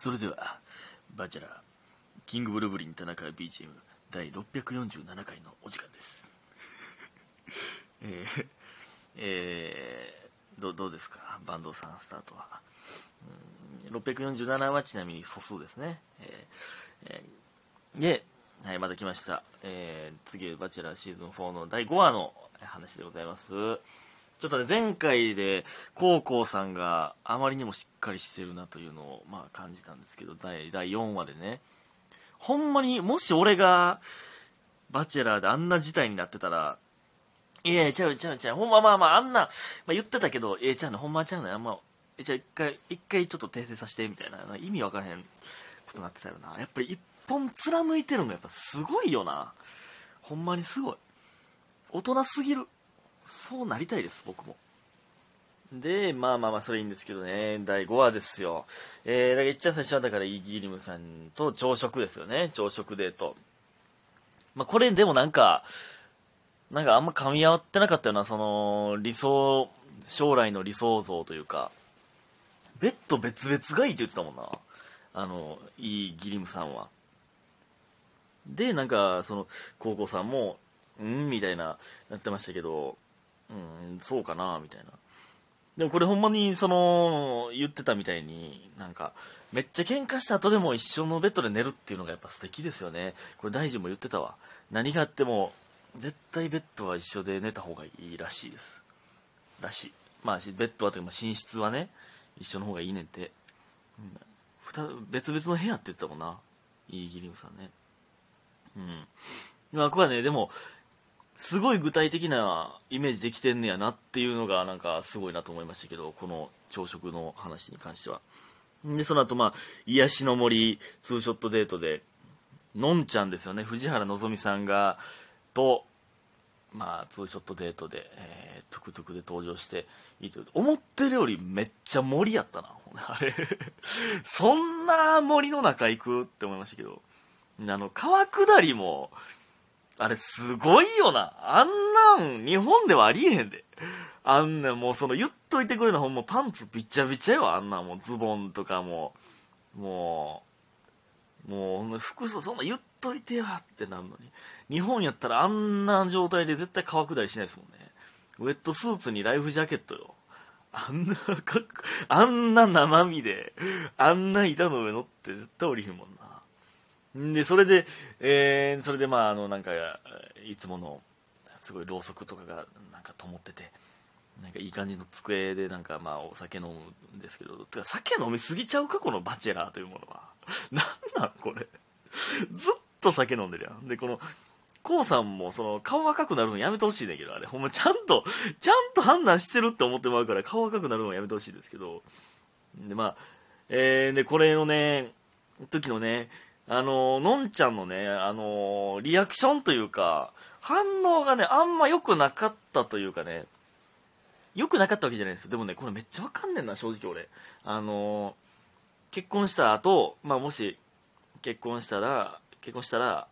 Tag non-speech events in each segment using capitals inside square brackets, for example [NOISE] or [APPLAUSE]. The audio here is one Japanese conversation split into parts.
それではバチェラーキングブルブリン田中 BGM 第647回のお時間です。[LAUGHS] えー、えー、どどうですか？坂東さんスタートは、うん、647はちなみに素数ですね。えー、えー、で、はい、また来ました、えー、次バチェラーシーズン4の第5話の話でございますちょっとね、前回で、コウコウさんがあまりにもしっかりしてるなというのを、まあ感じたんですけど、第第4話でね、ほんまに、もし俺が、バチェラーであんな事態になってたら、いやいや、ちゃうちゃうちゃう、ほんままあまあ、あんな、まあ、言ってたけど、ええちゃうの、ほんまちゃうの、あんま、え、じゃあ一回、一回ちょっと訂正させて、みたいな、意味わからへんことになってたよな。やっぱり一本貫いてるのやっぱすごいよな。ほんまにすごい。大人すぎる。そうなりたいです、僕も。で、まあまあまあ、それいいんですけどね、第5話ですよ。えー、だからいっちゃん最初はだからイギリムさんと朝食ですよね、朝食デート。まあこれでもなんか、なんかあんま噛み合ってなかったよな、その、理想、将来の理想像というか、ベッド別々がいいって言ってたもんな。あの、イギリムさんは。で、なんか、その、高校さんも、んみたいな、なってましたけど、うん、そうかな、みたいな。でもこれほんまに、その、言ってたみたいに、なんか、めっちゃ喧嘩した後でも一緒のベッドで寝るっていうのがやっぱ素敵ですよね。これ大臣も言ってたわ。何があっても、絶対ベッドは一緒で寝た方がいいらしいです。らしい。まあ、ベッドはというか、寝室はね、一緒の方がいいねんて。うん、別々の部屋って言ってたもんな。イーギリムさんね。うん。まあ、ここはね、でも、すごい具体的なイメージできてんねやなっていうのがなんかすごいなと思いましたけどこの朝食の話に関しては。でその後まあ癒しの森ツーショットデートでのんちゃんですよね。藤原希さんがとまあツーショットデートで、えー、トゥクトゥクで登場していいと思ってるよりめっちゃ森やったな。[LAUGHS] あれ。そんな森の中行く？って思いましたけど。あの川下りもあれすごいよな。あんなん日本ではありえへんで。あんなもうその言っといてくれなほんまパンツびちゃびちゃよ。あんなもうズボンとかも。もう、もう服装そんな言っといてやってなんのに。日本やったらあんな状態で絶対川下りしないですもんね。ウェットスーツにライフジャケットよ。あんなかっあんな生身で、あんな板の上乗って絶対降りひんもんな。で、それで、えー、それでまあ、あの、なんか、いつもの、すごいろうそくとかが、なんか灯ってて、なんかいい感じの机で、なんかまあ、お酒飲むんですけど、てか酒飲みすぎちゃうか、このバチェラーというものは。[LAUGHS] なんなんこれ。ずっと酒飲んでるやん。で、この、コウさんも、その、顔赤くなるのやめてほしいんだけど、あれ、ほんまちゃんと、ちゃんと判断してるって思ってもらうから、顔赤くなるのやめてほしいですけど、で、まあ、えー、で、これのね、時のね、あの、のんちゃんのね、あの、リアクションというか、反応がね、あんま良くなかったというかね、良くなかったわけじゃないです。でもね、これめっちゃわかんねんな、正直俺。あの、結婚した後、まあもし、結婚したら、結婚したら、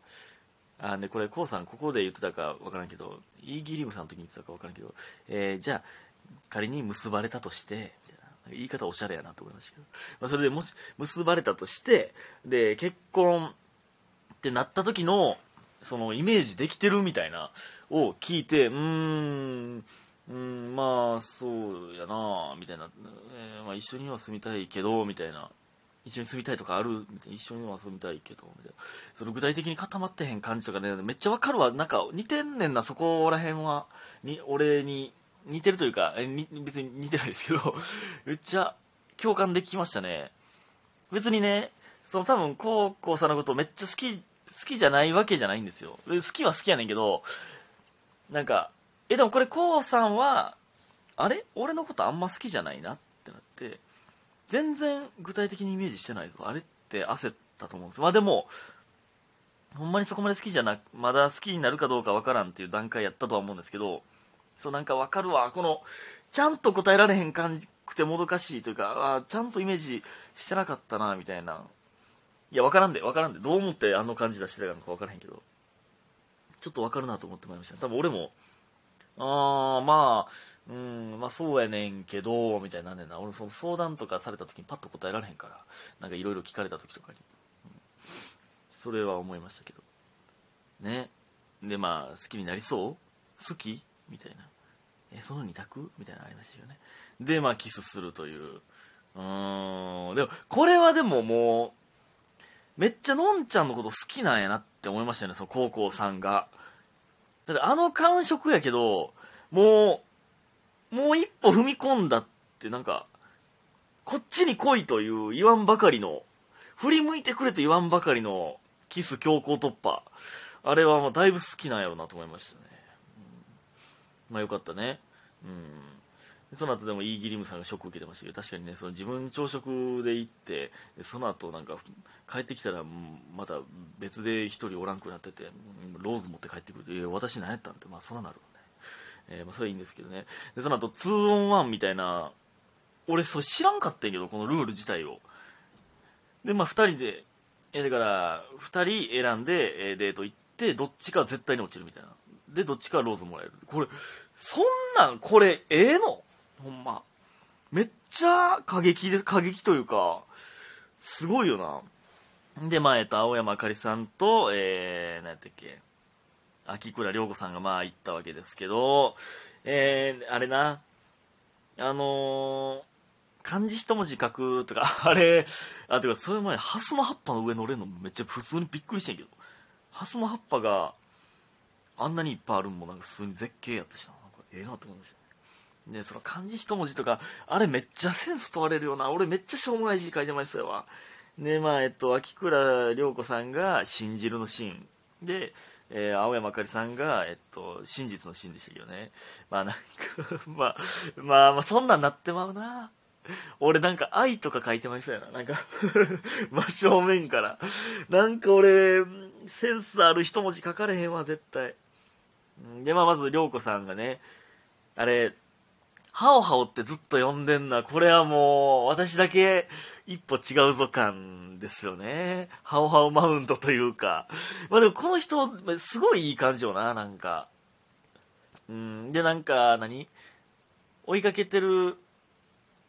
あで、これ、こうさん、ここで言ってたかわからんけど、イーギリムさんの時に言ってたかわからんけど、えー、じゃあ、仮に結ばれたとして、言い方おしゃれやなと思いましたけど、まあ、それでもし結ばれたとしてで結婚ってなった時のそのイメージできてるみたいなを聞いてうーんうんまあそうやなみたいな、えー、まあ、一緒には住みたいけどみたいな。一緒に住みたいとかあるみたいな。一緒には住みたいけどみたいな。その具体的に固まってへん感じとかねめっちゃわかるわ。なんか似てんねんなそこら辺は。に俺に。似てるというか、え別に似てないですけど [LAUGHS] めっちゃ共感できましたね。別にね、その多分、コウコウさんのことめっちゃ好き、好きじゃないわけじゃないんですよ。好きは好きやねんけど、なんか、え、でもこれコウさんは、あれ？俺のことあんま好きじゃないなってなって、全然具体的にイメージしてないぞ。あれって焦ったと思うんですまあでも、ほんまにそこまで好きじゃなく、まだ好きになるかどうかわからんっていう段階やったとは思うんですけど、そうなんかわかるわ。このちゃんと答えられへん感じくてもどかしいというかあちゃんとイメージしてなかったなみたいな。いやわからんでわからんで。どう思ってあの感じ出してたのかわからへんけど。ちょっとわかるなと思ってまいりました。多分俺もああまあうんまあそうやねんけどみたいなねんな。俺その相談とかされた時にパッと答えられへんからなんかいろいろ聞かれた時とかに、うん、それは思いましたけど。ね。でまあ好きになりそう？好き？みたいな。えその2択みたいなのありましたよね。でまあキスするという。うーん。でもこれはでももうめっちゃのんちゃんのこと好きなんやなって思いましたよねその高校さんが。だってあの感触やけどもうもう一歩踏み込んだってなんかこっちに来いという言わんばかりの振り向いてくれと言わんばかりのキス強行突破。あれはまあだいぶ好きなんやろうなと思いましたね、まあよかったね。うん。その後でもイーギリムさんがショック受けてましたけど確かにねその自分朝食で行ってその後なんか帰ってきたらまた別で1人おらんくなっててローズ持って帰ってくるといや私何やったんってまあそらなるね、えー、まあ、それはいいんですけどね。でその後 2on1 みたいな俺それ知らんかったんやけどこのルール自体を。でまあ2人でえだから2人選んで、えデート行ってどっちか絶対に落ちるみたいな。でどっちかローズもらえる。これそんなんこれええの？ほんま。めっちゃ過激です過激というかすごいよな。でまあえっと青山あかりさんとえー、何やったっけ？秋倉涼子さんがまあ行ったわけですけどえー、あれな。あのー、漢字一文字書くとか、[LAUGHS] あれ、あ、てか、それ前、ハスの葉っぱの上乗れるのめっちゃ普通にびっくりしてんけど、ハスの葉っぱがあんなにいっぱいあるんもなんか普通に絶景やったしな、なんかええなと思いました。ね、その漢字一文字とか、あれめっちゃセンス問われるよな。俺めっちゃしょうもない字書いてますよわ。ね、まあ、えっと、秋倉涼子さんが信じるのシーン。で、えー、青山あかりさんが、えっと、真実のシーンでしたけどね。まあなんかまあ、まあ、まあ、そんなんなってまうな。俺なんか愛とか書いてましたよな。なんか [LAUGHS] 真正面から。なんか俺、センスある一文字書かれへんわ、絶対。で、まあまず、涼子さんがね、あれ、ハオハオってずっと呼んでんな。これはもう、私だけ一歩違うぞ感ですよね。ハオハオマウントというか。まあでもこの人、すごいいい感じよな、なんか。うん、で、なんか何、追いかけてる、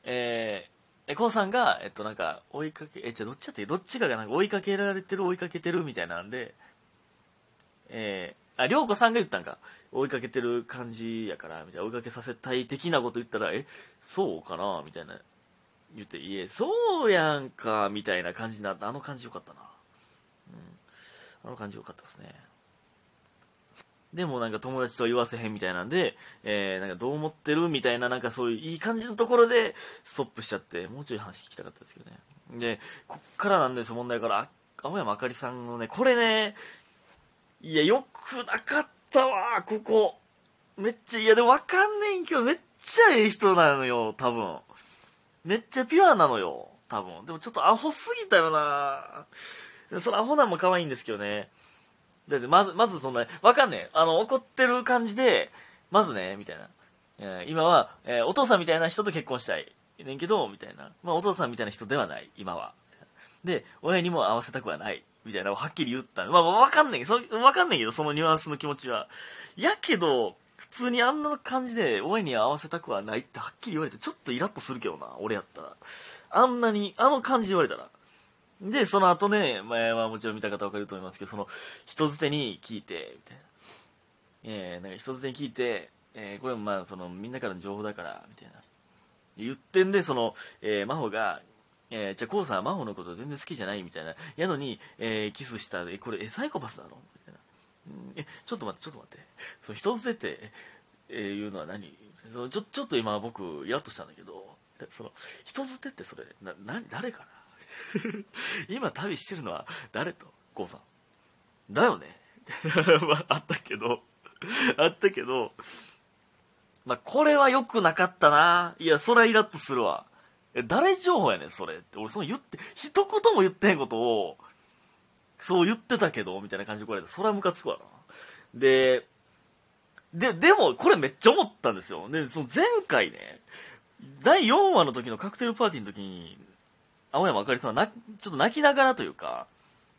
えー、え、コウさんが、えっとなんか、追いかけ、え、じゃどっちだってどっちかがなんか追いかけられてる追いかけてるみたいなんで、えー、あ、りょうこさんが言ったんか。追いかけてる感じやから、みたいな、追いかけさせたい的なこと言ったら、え、そうかなみたいな。言って、いえ、そうやんか、みたいな感じになった。あの感じよかったな。うん。あの感じよかったですね。でもなんか友達と言わせへんみたいなんで、えー、なんかどう思ってる？みたいな、なんかそういういい感じのところでストップしちゃって、もうちょい話聞きたかったですけどね。で、こっからなんです問題から、青山あかりさんのね、これね、いや、よくなかったわ、ここ。めっちゃ、いや、でもわかんねんけど、めっちゃええ人なのよ、多分。めっちゃピュアなのよ、多分。でもちょっとアホすぎたよなそのアホなんも可愛いんですけどね。だってまず、まずそんな、わかんねえ。あの、怒ってる感じで、まずね、みたいな。えー、今は、えー、お父さんみたいな人と結婚したい。ねんけど、みたいな。まあ、お父さんみたいな人ではない、今は。で、親にも会わせたくはない。みたいなのをはっきり言ったまあ、わかんないけど、わかんないけど、そのニュアンスの気持ちは。やけど、普通にあんな感じで、親に合わせたくはないってはっきり言われて、ちょっとイラッとするけどな、俺やったら。あんなに、あの感じで言われたら。で、その後ね、前はもちろん見た方わかると思いますけど、その、人づてに聞いて、みたいな。えー、なんか人づてに聞いて、えー、これもまあ、その、みんなからの情報だから、みたいな。言ってんで、その、えー、真帆が、えー、じゃあ、コウさんは真帆のこと全然好きじゃないみたいな。やのに、えー、キスした、え、これ、え、サイコパスなの？みたいな。え、ちょっと待って、ちょっと待って。その人づてて、えー、いうのは何？そのちょ、ちょっと今僕、イラッとしたんだけど、その、人づてってそれ、な、な、誰かな？[LAUGHS] 今旅してるのは誰と？コウさん。だよね [LAUGHS] まあ、あったけど、あったけど、まあ、これは良くなかったな。いや、それはイラッとするわ。え、誰情報やねん、それって。俺、その言って、一言も言ってへんことを、そう言ってたけど、みたいな感じで来られて、それはムカつくわな。で、で、でも、これめっちゃ思ったんですよ。で、その前回ね、第4話の時のカクテルパーティーの時に、青山あかりさんはな、ちょっと泣きながらというか、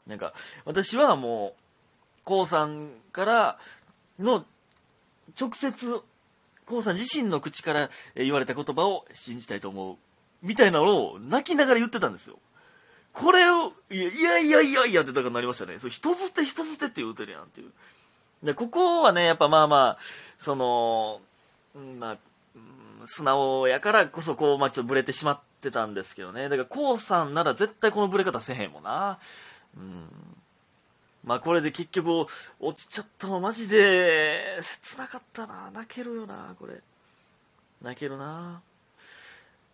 なんか、私はもう、こうさんからの直接コウさん自身の口から言われた言葉を信じたいと思う。みたいなのを泣きながら言ってたんですよ。これを、いやいやいやいやってだからなりましたね。そう人捨て人捨てって言うてるやんっていう。で、ここはね、やっぱまあまあ、その、まあ、素直やからこそこう、まあちょっとブレてしまってたんですけどね。だから、こうさんなら絶対このブレ方せへんもんな。うん。まあこれで結局、落ちちゃったのマジで、切なかったな。泣けるよな、これ。泣けるな。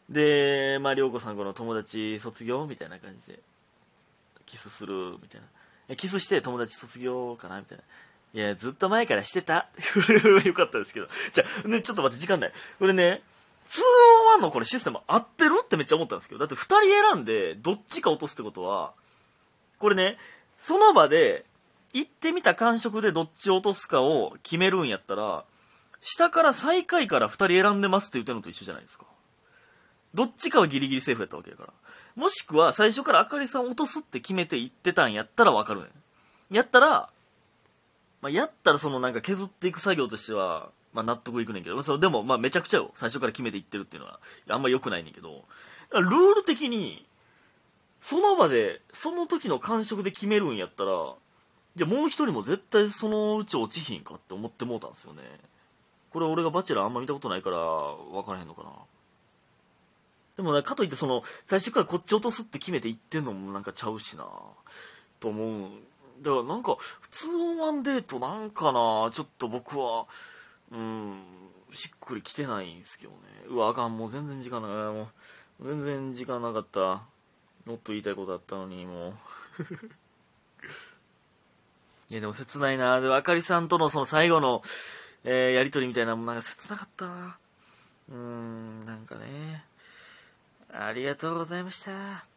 で、まあ、涼子さんこの友達卒業みたいな感じで、キスするみたいな。キスして友達卒業かなみたいな。いや、ずっと前からしてた。[LAUGHS] よかったですけど。じゃあ、ね、ちょっと待って、時間ない。これね、2-on-1 のこれシステム合ってるってめっちゃ思ったんですけど、だって2人選んで、どっちか落とすってことは、これね、その場で、行ってみた感触でどっち落とすかを決めるんやったら、下から最下位から2人選んでますって言ってるのと一緒じゃないですか。どっちかはギリギリセーフやったわけやから。もしくは最初からあかりさん落とすって決めて言ってたんやったらわかるねん。やったら、まあ、やったらそのなんか削っていく作業としては、まあ納得いくねんけど、そでもまあめちゃくちゃよ。最初から決めていってるっていうのは、あんま良くないねんけど、ルール的に、その場で、その時の感触で決めるんやったら、じゃもう一人も絶対そのうち落ちひんかって思ってもうたんですよね。これ俺がバチェラーあんま見たことないから分からへんのかな。でもね、かといってその、最初からこっち落とすって決めて言ってんのもなんかちゃうしなと思う。だからなんか、普通のワンデートなんかなちょっと僕は、うん、しっくりきてないんですけどね。うわ、あかん、もう全然時間ない。もう、全然時間なかった。もっと言いたいことあったのに、もう。[LAUGHS] いや、でも切ないな。で、あかりさんとのその最後の、えー、やりとりみたいなもなんか切なかったな。うーん、なんかね。ありがとうございました。